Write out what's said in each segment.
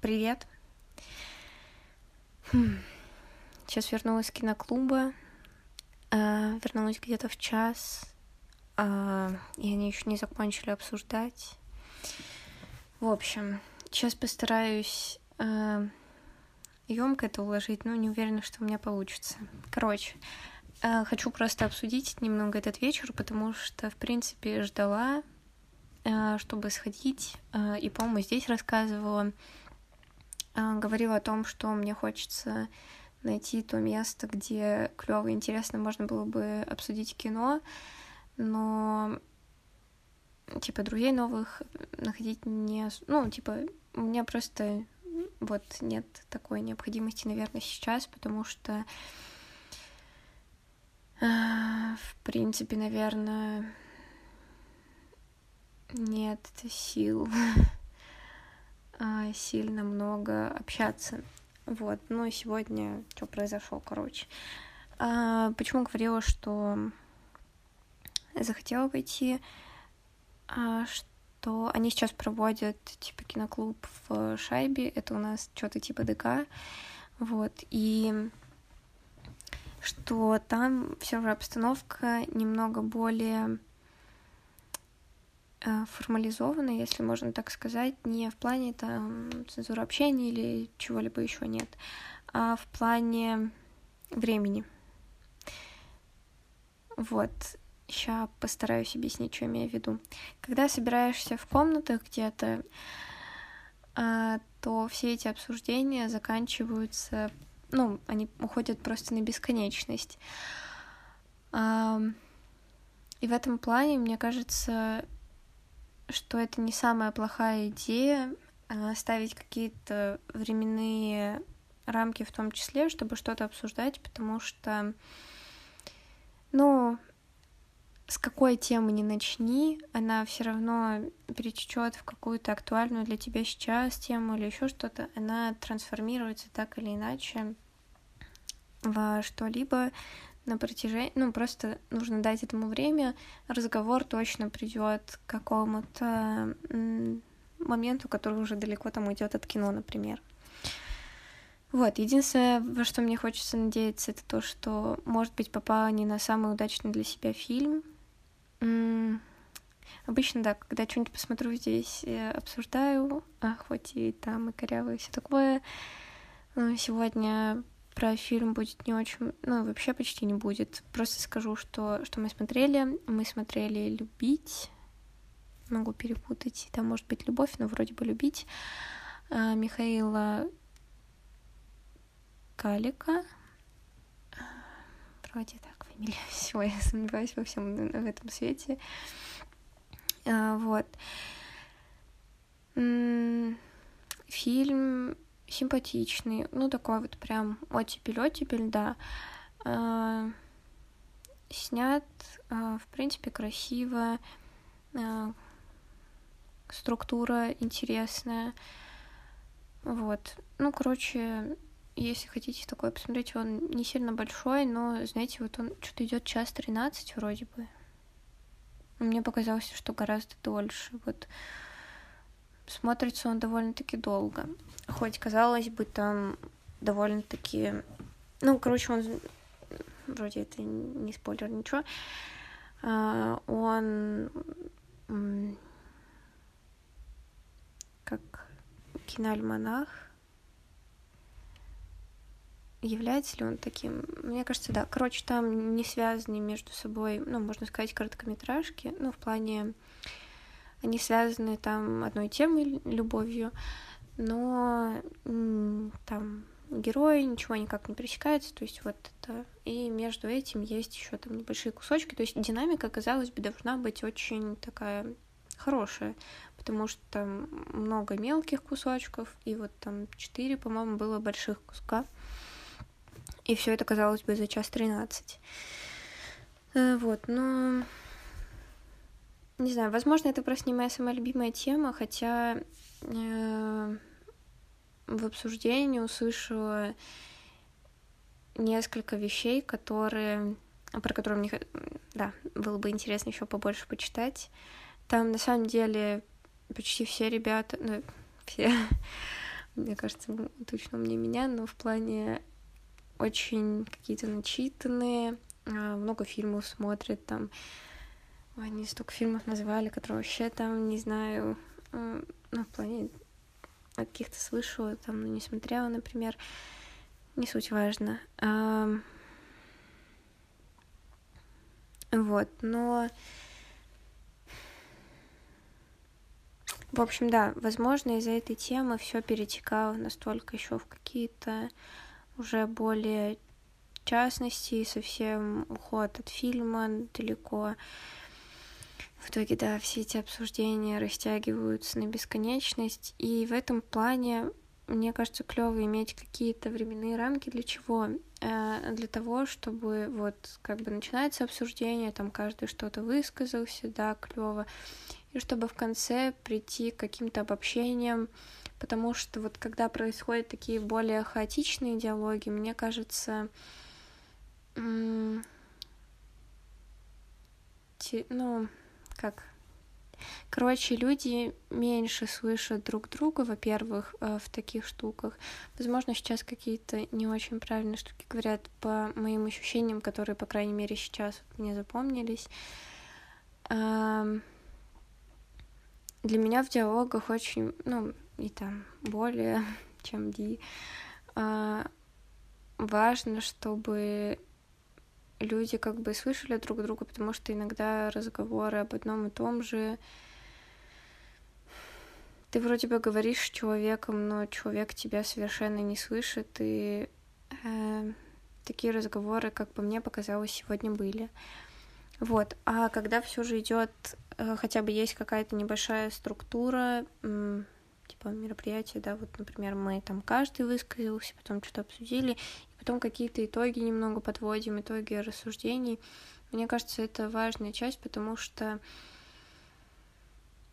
Привет. Сейчас вернулась с киноклуба. Э, вернулась где-то в час. Э, и они еще не закончили обсуждать. В общем, сейчас постараюсь э, емко это уложить, но не уверена, что у меня получится. Короче, хочу просто обсудить немного этот вечер, потому что, в принципе, ждала, чтобы сходить. И, по-моему, здесь рассказывала. Э, говорила о том, что мне хочется найти то место, где клево и интересно можно было бы обсудить кино, но типа друзей новых находить не... Ну, типа, у меня просто вот нет такой необходимости, наверное, сейчас, потому что э, в принципе, наверное, нет сил сильно много общаться. Вот, ну и сегодня что произошло, короче. А, почему говорила, что захотела пойти, а, что они сейчас проводят типа киноклуб в Шайбе, это у нас что-то типа ДК, вот, и что там все же обстановка немного более формализовано, если можно так сказать, не в плане там цензуры общения или чего-либо еще нет, а в плане времени. Вот, сейчас постараюсь объяснить, что имею в виду. Когда собираешься в комнатах где-то, а, то все эти обсуждения заканчиваются, ну, они уходят просто на бесконечность. И в этом плане, мне кажется, что это не самая плохая идея а, ставить какие-то временные рамки в том числе, чтобы что-то обсуждать, потому что, ну, с какой темы не начни, она все равно перетечет в какую-то актуальную для тебя сейчас тему или еще что-то, она трансформируется так или иначе во что-либо, на протяжении, ну, просто нужно дать этому время, разговор точно придет к какому-то моменту, который уже далеко там уйдет от кино, например. Вот, единственное, во что мне хочется надеяться, это то, что, может быть, попала не на самый удачный для себя фильм. Обычно, да, когда что-нибудь посмотрю здесь, обсуждаю, а хоть и там и корявое и все такое. Сегодня про фильм будет не очень, ну, вообще почти не будет. Просто скажу, что, что мы смотрели. Мы смотрели «Любить». Могу перепутать. Там может быть «Любовь», но вроде бы «Любить». А, Михаила Калика. Вроде так фамилия. Все, я сомневаюсь во всем в этом свете. А, вот. Фильм симпатичный, ну такой вот прям оттепель-оттепель, да. А, снят, а, в принципе, красиво, а, структура интересная, вот. Ну, короче, если хотите такое посмотреть, он не сильно большой, но, знаете, вот он что-то идет час 13 вроде бы. Мне показалось, что гораздо дольше. Вот смотрится он довольно-таки долго. Хоть, казалось бы, там довольно-таки... Ну, короче, он... Вроде это не спойлер, ничего. А, он как киноальманах. Является ли он таким? Мне кажется, да. Короче, там не связаны между собой, ну, можно сказать, короткометражки, ну, в плане они связаны там одной темой, любовью, но там герои ничего никак не пересекаются, то есть вот это... И между этим есть еще там небольшие кусочки, то есть динамика, казалось бы, должна быть очень такая хорошая, потому что там много мелких кусочков, и вот там четыре, по-моему, было больших куска. И все это казалось бы за час тринадцать. Э, вот, но не знаю, возможно, это просто не моя самая любимая тема, хотя э, в обсуждении услышала несколько вещей, которые, про которые мне, да, было бы интересно еще побольше почитать. Там на самом деле почти все ребята, ну, все, мне кажется, точно мне меня, но в плане очень какие-то начитанные, а, много фильмов смотрят там. Они столько фильмов называли, которые вообще там, не знаю, ну, в плане каких-то слышала, там, но не смотрела, например. Не суть важно. Вот, но... В общем, да, возможно, из-за этой темы все перетекало настолько еще в какие-то уже более частности, совсем уход от фильма далеко. В итоге, да, все эти обсуждения растягиваются на бесконечность, и в этом плане мне кажется, клево иметь какие-то временные рамки для чего? Э, для того, чтобы вот как бы начинается обсуждение, там каждый что-то высказался, да, клево, и чтобы в конце прийти к каким-то обобщениям, потому что вот когда происходят такие более хаотичные диалоги, мне кажется, ну, как Короче, люди меньше слышат друг друга, во-первых, э, в таких штуках. Возможно, сейчас какие-то не очень правильные штуки говорят по моим ощущениям, которые, по крайней мере, сейчас мне запомнились. Для меня в диалогах очень, ну, и там более, чем Ди, а, важно, чтобы люди как бы слышали друг друга, потому что иногда разговоры об одном и том же. Ты вроде бы говоришь с человеком, но человек тебя совершенно не слышит, и э, такие разговоры, как по мне показалось, сегодня были. Вот. А когда все же идет, э, хотя бы есть какая-то небольшая структура, типа мероприятия, да, вот, например, мы там каждый высказался, потом что-то обсудили, потом какие-то итоги немного подводим, итоги рассуждений. Мне кажется, это важная часть, потому что,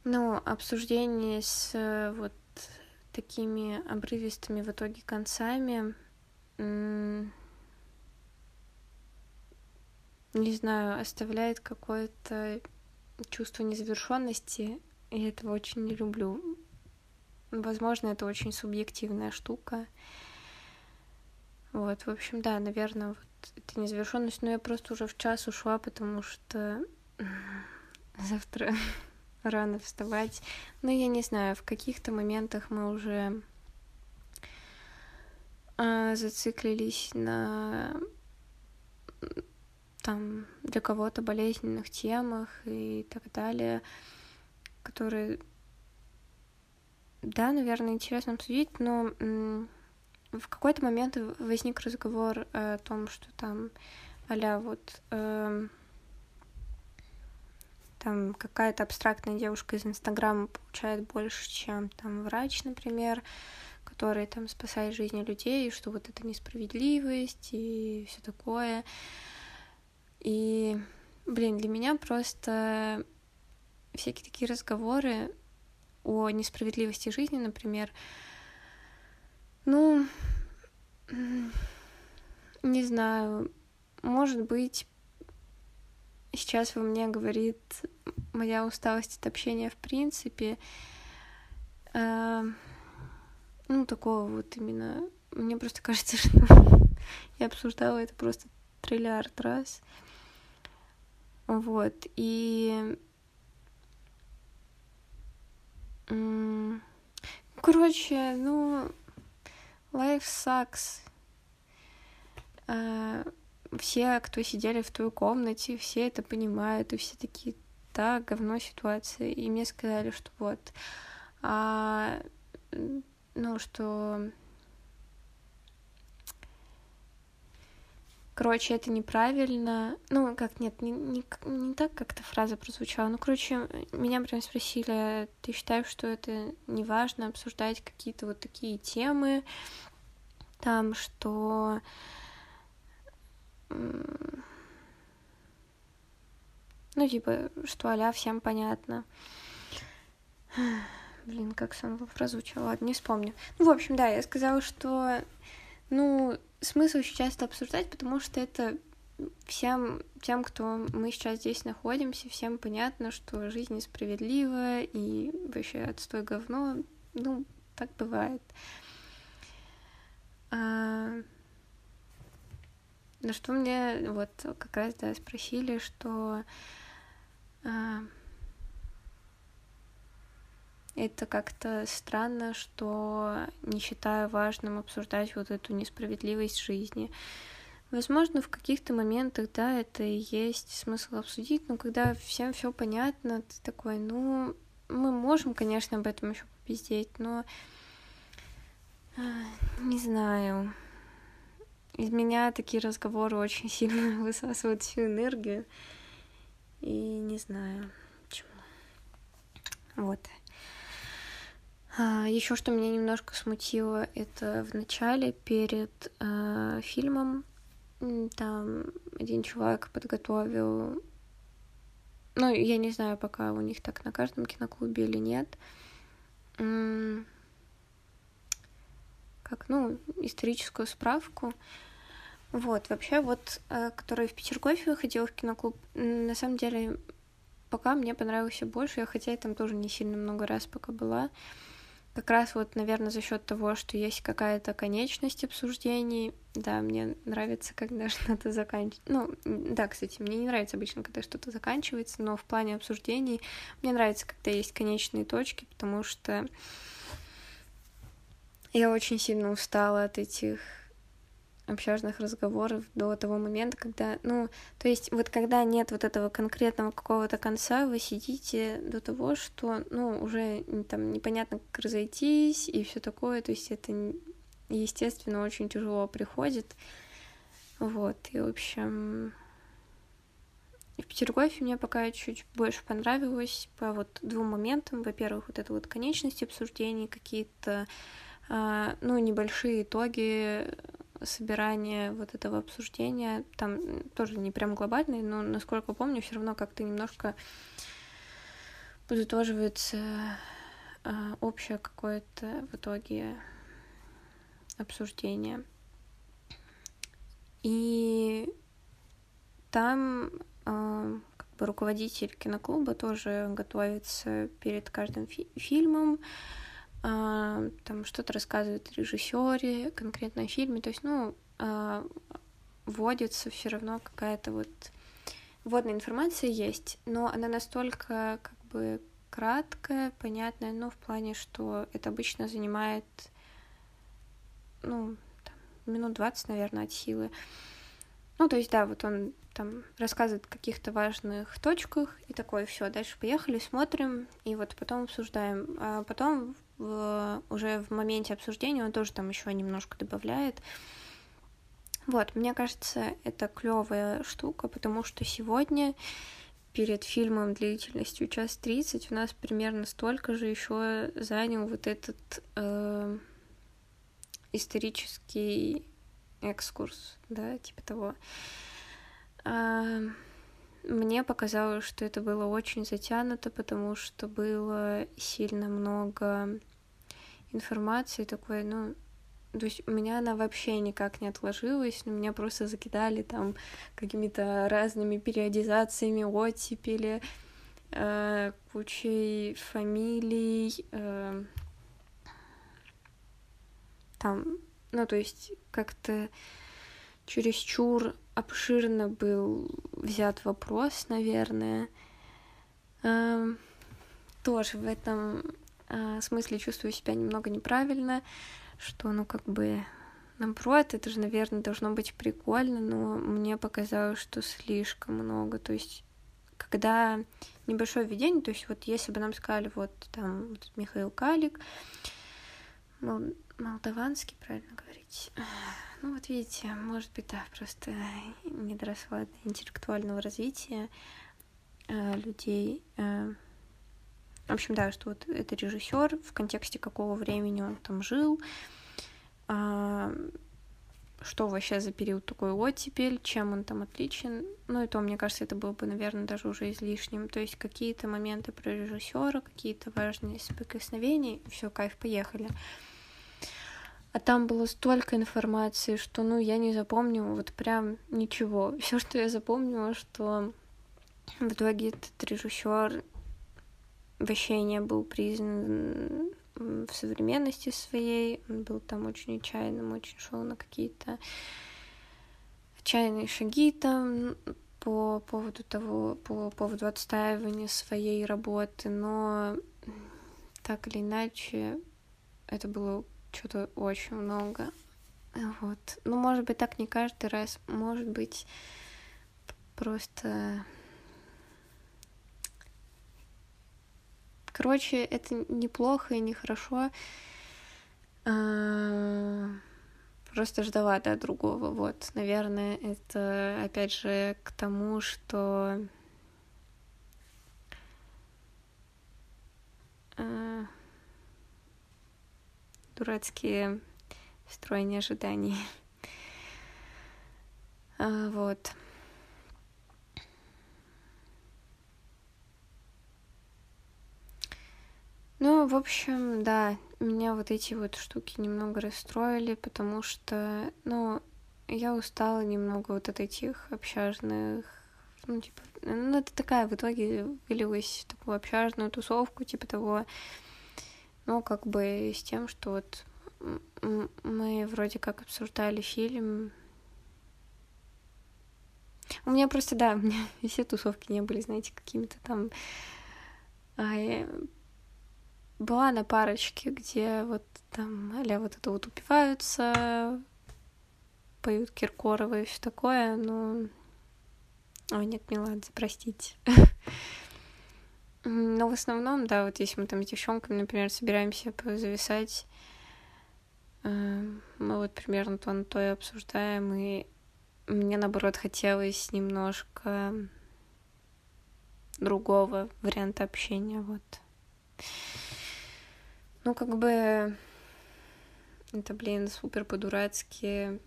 ну, обсуждение с вот такими обрывистыми в итоге концами, не знаю, оставляет какое-то чувство незавершенности, и этого очень не люблю. Возможно, это очень субъективная штука. Вот, в общем, да, наверное, вот это незавершенность, но я просто уже в час ушла, потому что завтра рано вставать. Но я не знаю, в каких-то моментах мы уже э, зациклились на там для кого-то болезненных темах и так далее, которые, да, наверное, интересно обсудить, но в какой-то момент возник разговор о том, что там а вот э, там какая-то абстрактная девушка из Инстаграма получает больше, чем там врач, например, который там спасает жизни людей, и что вот это несправедливость и все такое. И, блин, для меня просто всякие такие разговоры о несправедливости жизни, например, ну, не знаю, может быть, сейчас во мне говорит моя усталость от общения в принципе. Э, ну, такого вот именно. Мне просто кажется, что я обсуждала это просто триллиард раз. Вот, и... Короче, ну, Life sucks. Uh, все, кто сидели в той комнате, все это понимают, и все такие, да, говно ситуация. И мне сказали, что вот, а, ну, что Короче, это неправильно. Ну, как, нет, не, не, не так как-то фраза прозвучала. Ну, короче, меня прям спросили, ты считаешь, что это не важно обсуждать какие-то вот такие темы, там, что... Ну, типа, что аля всем понятно. Блин, как сам прозвучал, ладно, не вспомню. Ну, в общем, да, я сказала, что, ну, смысл сейчас это обсуждать, потому что это всем тем, кто мы сейчас здесь находимся, всем понятно, что жизнь несправедлива и вообще отстой говно. Ну, так бывает. А... На что мне вот как раз да, спросили, что а... это как-то странно, что не считаю важным обсуждать вот эту несправедливость жизни. Возможно, в каких-то моментах, да, это и есть смысл обсудить, но когда всем все понятно, ты такой, ну, мы можем, конечно, об этом еще попиздеть, но не знаю. Из меня такие разговоры очень сильно высасывают всю энергию. И не знаю, почему. Вот. А, еще что меня немножко смутило, это в начале, перед э, фильмом, там один чувак подготовил ну, я не знаю, пока у них так на каждом киноклубе или нет. Как, ну, историческую справку. Вот, вообще, вот, э, который в Петергофе ходил в киноклуб, на самом деле, пока мне понравился больше, хотя я там тоже не сильно много раз пока была как раз вот, наверное, за счет того, что есть какая-то конечность обсуждений, да, мне нравится, когда что-то заканчивается. Ну, да, кстати, мне не нравится обычно, когда что-то заканчивается, но в плане обсуждений мне нравится, когда есть конечные точки, потому что я очень сильно устала от этих общажных разговоров до того момента, когда, ну, то есть вот когда нет вот этого конкретного какого-то конца, вы сидите до того, что, ну, уже там непонятно, как разойтись и все такое, то есть это, естественно, очень тяжело приходит, вот, и, в общем, в Петергофе мне пока чуть больше понравилось по вот двум моментам. Во-первых, вот это вот конечность обсуждений, какие-то, ну, небольшие итоги собирание вот этого обсуждения, там тоже не прям глобальный, но, насколько помню, все равно как-то немножко подытоживается а, общее какое-то в итоге обсуждение. И там а, как бы руководитель киноклуба тоже готовится перед каждым фи- фильмом, а, там что-то рассказывает о режиссере, конкретно о фильме, то есть, ну, а, вводится все равно какая-то вот вводная информация есть, но она настолько как бы краткая, понятная, ну, в плане, что это обычно занимает, ну, там, минут 20, наверное, от силы. Ну, то есть, да, вот он там рассказывает о каких-то важных точках и такое, все, дальше поехали, смотрим, и вот потом обсуждаем. А потом в, уже в моменте обсуждения он тоже там еще немножко добавляет. Вот, мне кажется, это клевая штука, потому что сегодня перед фильмом длительностью час тридцать у нас примерно столько же еще занял вот этот э, исторический экскурс, да, типа того. А, мне показалось, что это было очень затянуто, потому что было сильно много информации такой, ну, то есть у меня она вообще никак не отложилась, но меня просто закидали там какими-то разными периодизациями, оттепели, э, кучей фамилий, э, там, ну, то есть как-то чересчур обширно был взят вопрос, наверное. Э, тоже в этом э, смысле чувствую себя немного неправильно, что, ну, как бы, наоборот, это же, наверное, должно быть прикольно, но мне показалось, что слишком много. То есть, когда небольшое введение, то есть, вот если бы нам сказали, вот там вот Михаил Калик, мол, молдаванский, правильно говорить. Ну, вот видите, может быть, да, просто не до интеллектуального развития э, людей. Э, в общем, да, что вот это режиссер, в контексте какого времени он там жил, а, что вообще за период такой оттепель, чем он там отличен. Ну и то, мне кажется, это было бы, наверное, даже уже излишним. То есть какие-то моменты про режиссера, какие-то важные соприкосновения, все, кайф, поехали. А там было столько информации, что, ну, я не запомню вот прям ничего. Все, что я запомнила, что в итоге этот режиссер вообще не был признан в современности своей, он был там очень отчаянным, очень шел на какие-то отчаянные шаги там по поводу того, по поводу отстаивания своей работы, но так или иначе это было что-то очень много. Вот. Ну, может быть, так не каждый раз. Может быть, просто... Короче, это неплохо и нехорошо. А, просто ждала от другого. Вот, наверное, это опять же к тому, что дурацкие строение ожиданий. А, вот. Ну, в общем, да, меня вот эти вот штуки немного расстроили, потому что, ну, я устала немного вот от этих общажных, ну, типа, ну, это такая в итоге вылилась в такую общажную тусовку, типа того, ну, как бы с тем, что вот мы вроде как обсуждали фильм. У меня просто, да, у меня все тусовки не были, знаете, какими-то там... А, я... Была на парочке, где вот там, аля вот это вот упиваются, поют Киркорова и все такое, но... Ой, нет, Меладзе, простите. Но в основном, да, вот если мы там с девчонками, например, собираемся зависать, э, мы вот примерно то на то и обсуждаем, и мне, наоборот, хотелось немножко другого варианта общения, вот. Ну, как бы, это, блин, супер по-дурацки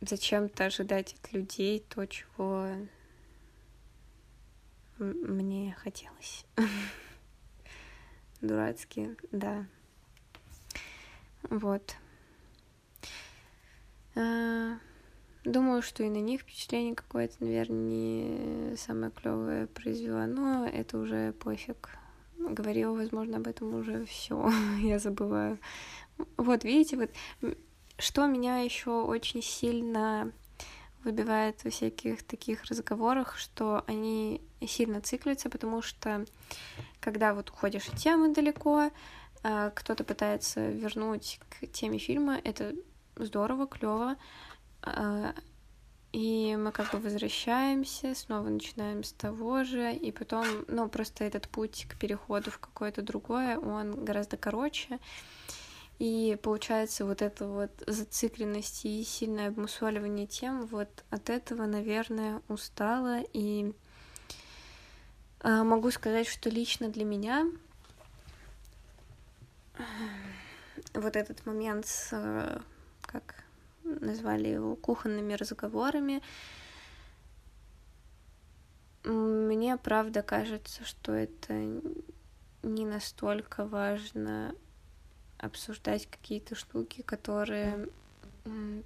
зачем-то ожидать от людей то, чего мне хотелось. Дурацкие, да. Вот. А, думаю, что и на них впечатление какое-то, наверное, не самое клевое произвела, но это уже пофиг. Говорила, возможно, об этом уже все. Я забываю. Вот, видите, вот что меня еще очень сильно выбивает во всяких таких разговорах, что они сильно циклятся, потому что когда вот уходишь от темы далеко, а, кто-то пытается вернуть к теме фильма, это здорово, клево. А, и мы как бы возвращаемся, снова начинаем с того же, и потом, ну, просто этот путь к переходу в какое-то другое, он гораздо короче. И получается вот эта вот зацикленность и сильное обмусоливание тем, вот от этого, наверное, устала. И а, могу сказать, что лично для меня вот этот момент с, как назвали его, кухонными разговорами, мне правда кажется, что это не настолько важно обсуждать какие-то штуки, которые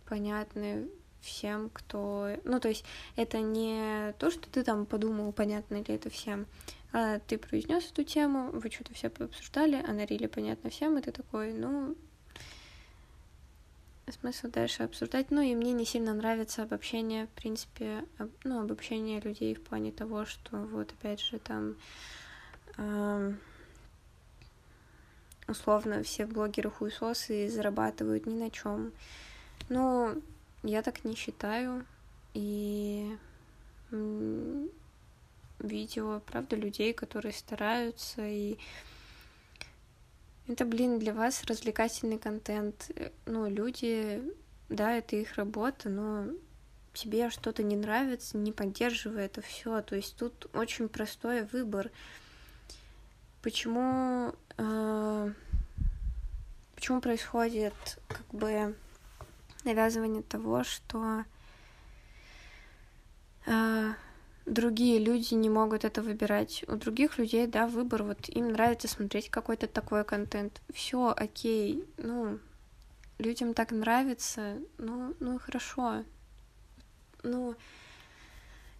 понятны всем, кто... Ну, то есть это не то, что ты там подумал, понятно ли это всем, а ты произнес эту тему, вы что-то все обсуждали, она рили понятно всем, и ты такой, ну, смысл дальше обсуждать. Ну, и мне не сильно нравится обобщение, в принципе, об, ну, обобщение людей в плане того, что вот, опять же, там... Э, условно все блогеры хуесосы зарабатывают ни на чем. Но я так не считаю. И видео, правда, людей, которые стараются, и это, блин, для вас развлекательный контент. Ну, люди, да, это их работа, но тебе что-то не нравится, не поддерживай это все. То есть тут очень простой выбор. Почему э, почему происходит как бы навязывание того, что э, другие люди не могут это выбирать. У других людей, да, выбор, вот им нравится смотреть какой-то такой контент. Все, окей, ну, людям так нравится, ну, ну хорошо. Ну,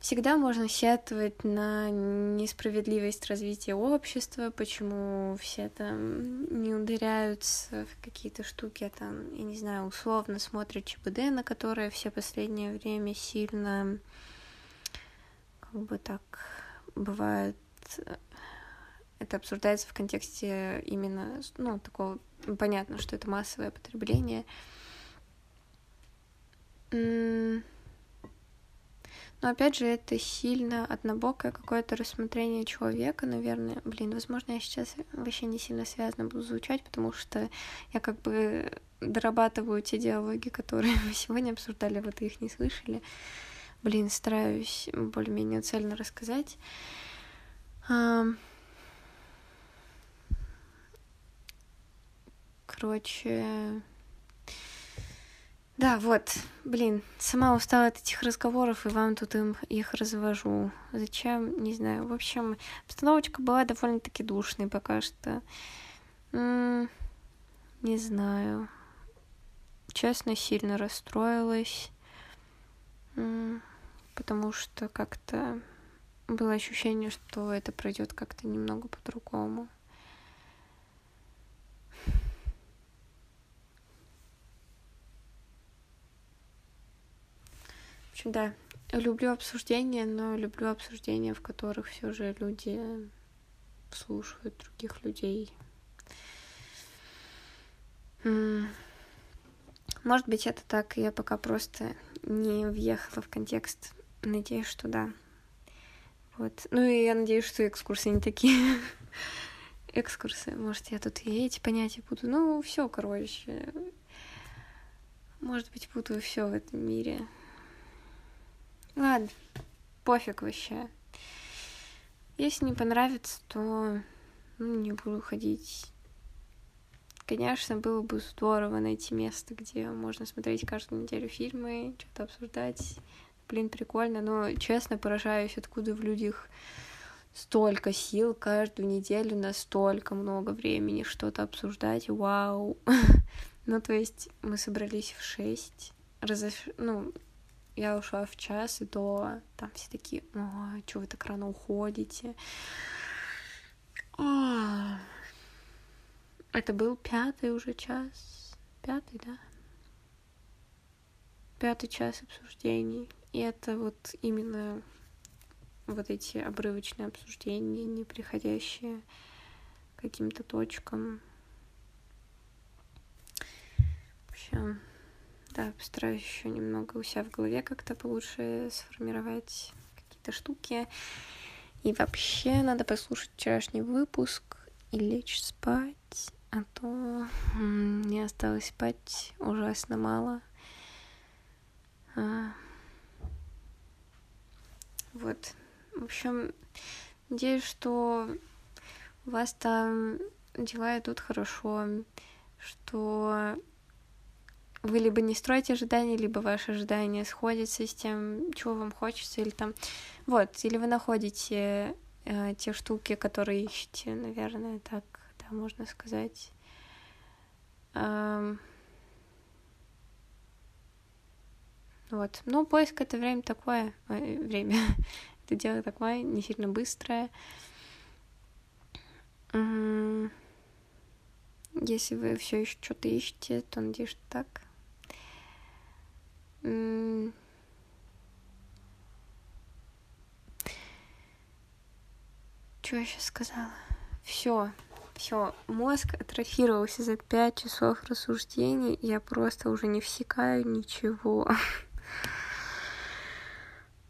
Всегда можно сетовать на несправедливость развития общества, почему все там не ударяются в какие-то штуки, а там, я не знаю, условно смотрят ЧБД, на которые все последнее время сильно, как бы так, бывает, это обсуждается в контексте именно, ну, такого, понятно, что это массовое потребление. Но опять же, это сильно однобокое какое-то рассмотрение человека, наверное. Блин, возможно, я сейчас вообще не сильно связано буду звучать, потому что я как бы дорабатываю те диалоги, которые мы сегодня обсуждали, вот их не слышали. Блин, стараюсь более-менее цельно рассказать. Короче, да, вот, блин, сама устала от этих разговоров, и вам тут им их развожу. Зачем? Не знаю. В общем, обстановочка была довольно-таки душной пока что. М-м, не знаю. Честно, сильно расстроилась. М-м, потому что как-то было ощущение, что это пройдет как-то немного по-другому. Общем, да, люблю обсуждения, но люблю обсуждения, в которых все же люди слушают других людей. Может быть, это так, я пока просто не въехала в контекст. Надеюсь, что да. Вот. Ну и я надеюсь, что экскурсы не такие. экскурсы. Может, я тут и эти понятия буду. Ну, все, короче. Может быть, буду все в этом мире. Ладно, пофиг вообще. Если не понравится, то ну, не буду ходить. Конечно, было бы здорово найти место, где можно смотреть каждую неделю фильмы, что-то обсуждать. Блин, прикольно, но честно поражаюсь, откуда в людях столько сил каждую неделю на столько много времени что-то обсуждать. Вау. ну, то есть мы собрались в шесть, разош... ну, я ушла в час, и то там все такие, ой, что вы так рано уходите? А. Это был пятый уже час. Пятый, да? Пятый час обсуждений. И это вот именно вот эти обрывочные обсуждения, не приходящие каким-то точкам. В общем, да, постараюсь еще немного у себя в голове как-то получше сформировать какие-то штуки. И вообще надо послушать вчерашний выпуск и лечь спать, а то мне осталось спать ужасно мало. А... Вот. В общем, надеюсь, что у вас там дела идут хорошо, что вы либо не строите ожидания, либо ваши ожидания сходятся с тем, чего вам хочется, или там, вот, или вы находите э, те штуки, которые ищете, наверное, так, да, можно сказать. Эм... Вот, ну, поиск это время такое, время, это дело такое, не сильно быстрое. Если вы все еще что-то ищете, то надеюсь, что так. Что я сейчас сказала? Все, все, мозг атрофировался за пять часов рассуждений, я просто уже не всекаю ничего.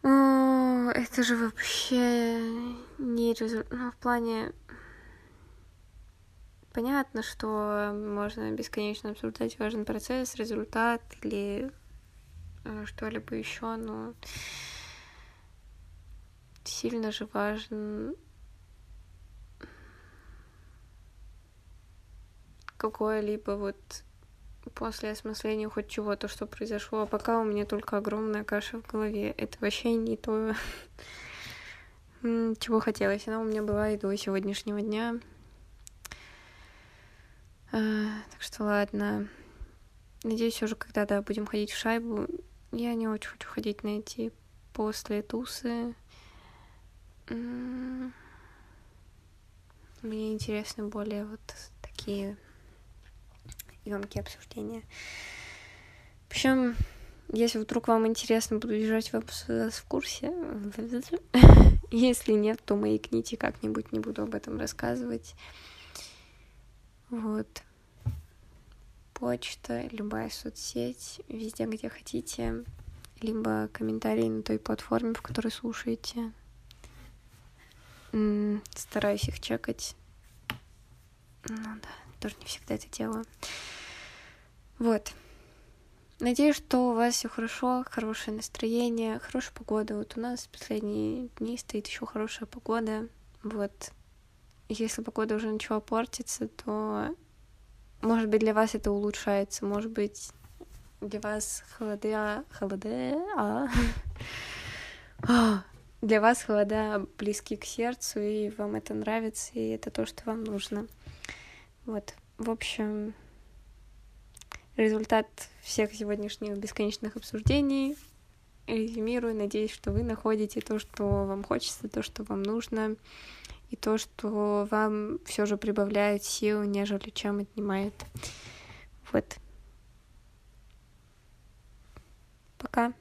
О, это же вообще не результат. Ну, в плане... Понятно, что можно бесконечно обсуждать важный процесс, результат или что-либо еще, но сильно же важен какое-либо вот после осмысления хоть чего-то, что произошло. А пока у меня только огромная каша в голове. Это вообще не то, чего хотелось. Она у меня была и до сегодняшнего дня. А, так что ладно. Надеюсь, уже когда-то будем ходить в шайбу, я не очень хочу ходить на эти после тусы. Мне интересны более вот такие емкие обсуждения. В общем, если вдруг вам интересно, буду держать вас в курсе. Если нет, то маякните как-нибудь, не буду об этом рассказывать. Вот. Почта, любая соцсеть, везде, где хотите. Либо комментарии на той платформе, в которой слушаете. Стараюсь их чекать. Ну да, тоже не всегда это делаю. Вот. Надеюсь, что у вас все хорошо, хорошее настроение, хорошая погода. Вот у нас последние дни стоит еще хорошая погода. Вот. Если погода уже начала портиться, то, может быть, для вас это улучшается, может быть, для вас холода... холода... А... для вас холода близки к сердцу, и вам это нравится, и это то, что вам нужно. Вот. В общем, результат всех сегодняшних бесконечных обсуждений. Резюмирую, надеюсь, что вы находите то, что вам хочется, то, что вам нужно, и то, что вам все же прибавляет сил, нежели чем отнимает. Вот. Пока.